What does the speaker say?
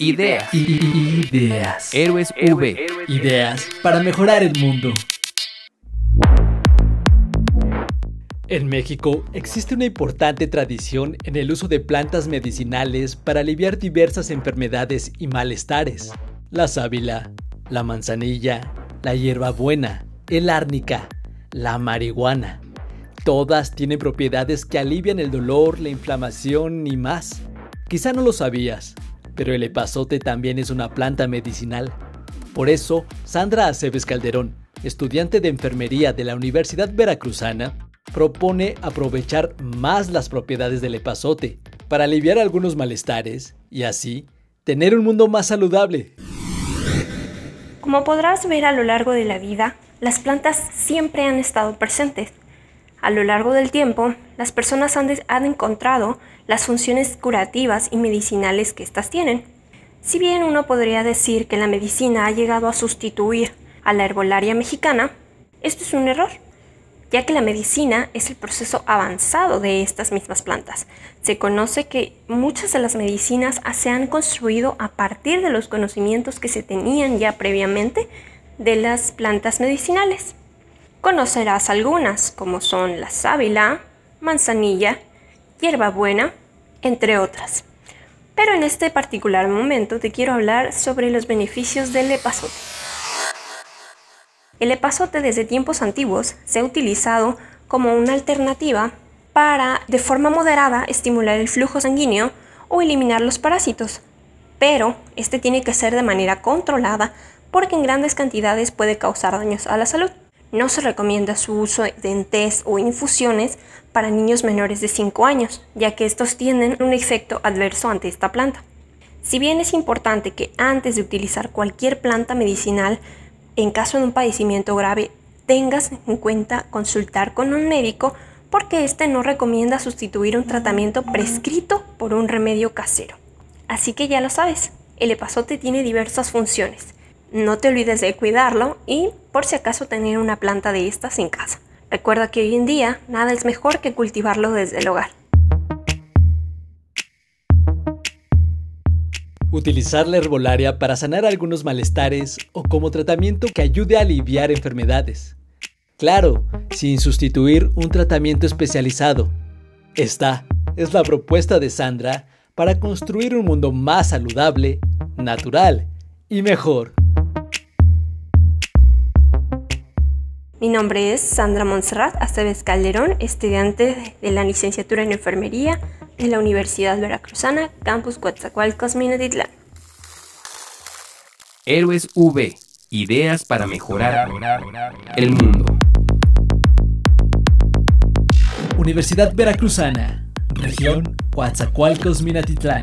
Ideas. Ideas. Héroes V. Ideas para mejorar el mundo. En México existe una importante tradición en el uso de plantas medicinales para aliviar diversas enfermedades y malestares. La sábila, la manzanilla, la hierbabuena, el árnica, la marihuana. Todas tienen propiedades que alivian el dolor, la inflamación y más. Quizá no lo sabías, pero el epazote también es una planta medicinal. Por eso, Sandra Aceves Calderón, estudiante de enfermería de la Universidad Veracruzana, propone aprovechar más las propiedades del epazote para aliviar algunos malestares y así tener un mundo más saludable. Como podrás ver a lo largo de la vida, las plantas siempre han estado presentes. A lo largo del tiempo, las personas han, han encontrado las funciones curativas y medicinales que éstas tienen. Si bien uno podría decir que la medicina ha llegado a sustituir a la herbolaria mexicana, esto es un error, ya que la medicina es el proceso avanzado de estas mismas plantas. Se conoce que muchas de las medicinas se han construido a partir de los conocimientos que se tenían ya previamente de las plantas medicinales. Conocerás algunas, como son la sábila, manzanilla, hierbabuena, entre otras. Pero en este particular momento te quiero hablar sobre los beneficios del epazote. El epazote desde tiempos antiguos se ha utilizado como una alternativa para, de forma moderada, estimular el flujo sanguíneo o eliminar los parásitos. Pero este tiene que ser de manera controlada porque en grandes cantidades puede causar daños a la salud. No se recomienda su uso de test o infusiones para niños menores de 5 años, ya que estos tienen un efecto adverso ante esta planta. Si bien es importante que antes de utilizar cualquier planta medicinal, en caso de un padecimiento grave, tengas en cuenta consultar con un médico porque éste no recomienda sustituir un tratamiento prescrito por un remedio casero. Así que ya lo sabes, el epazote tiene diversas funciones no te olvides de cuidarlo y por si acaso tener una planta de estas en casa. Recuerda que hoy en día nada es mejor que cultivarlo desde el hogar. Utilizar la herbolaria para sanar algunos malestares o como tratamiento que ayude a aliviar enfermedades. Claro, sin sustituir un tratamiento especializado. Esta es la propuesta de Sandra para construir un mundo más saludable, natural y mejor. Mi nombre es Sandra Montserrat Aceves Calderón, estudiante de la licenciatura en enfermería de la Universidad Veracruzana, Campus Coatzacoalcos, Minatitlán. Héroes V. Ideas para mejorar el mundo. Universidad Veracruzana, región Coatzacoalcos, Minatitlán.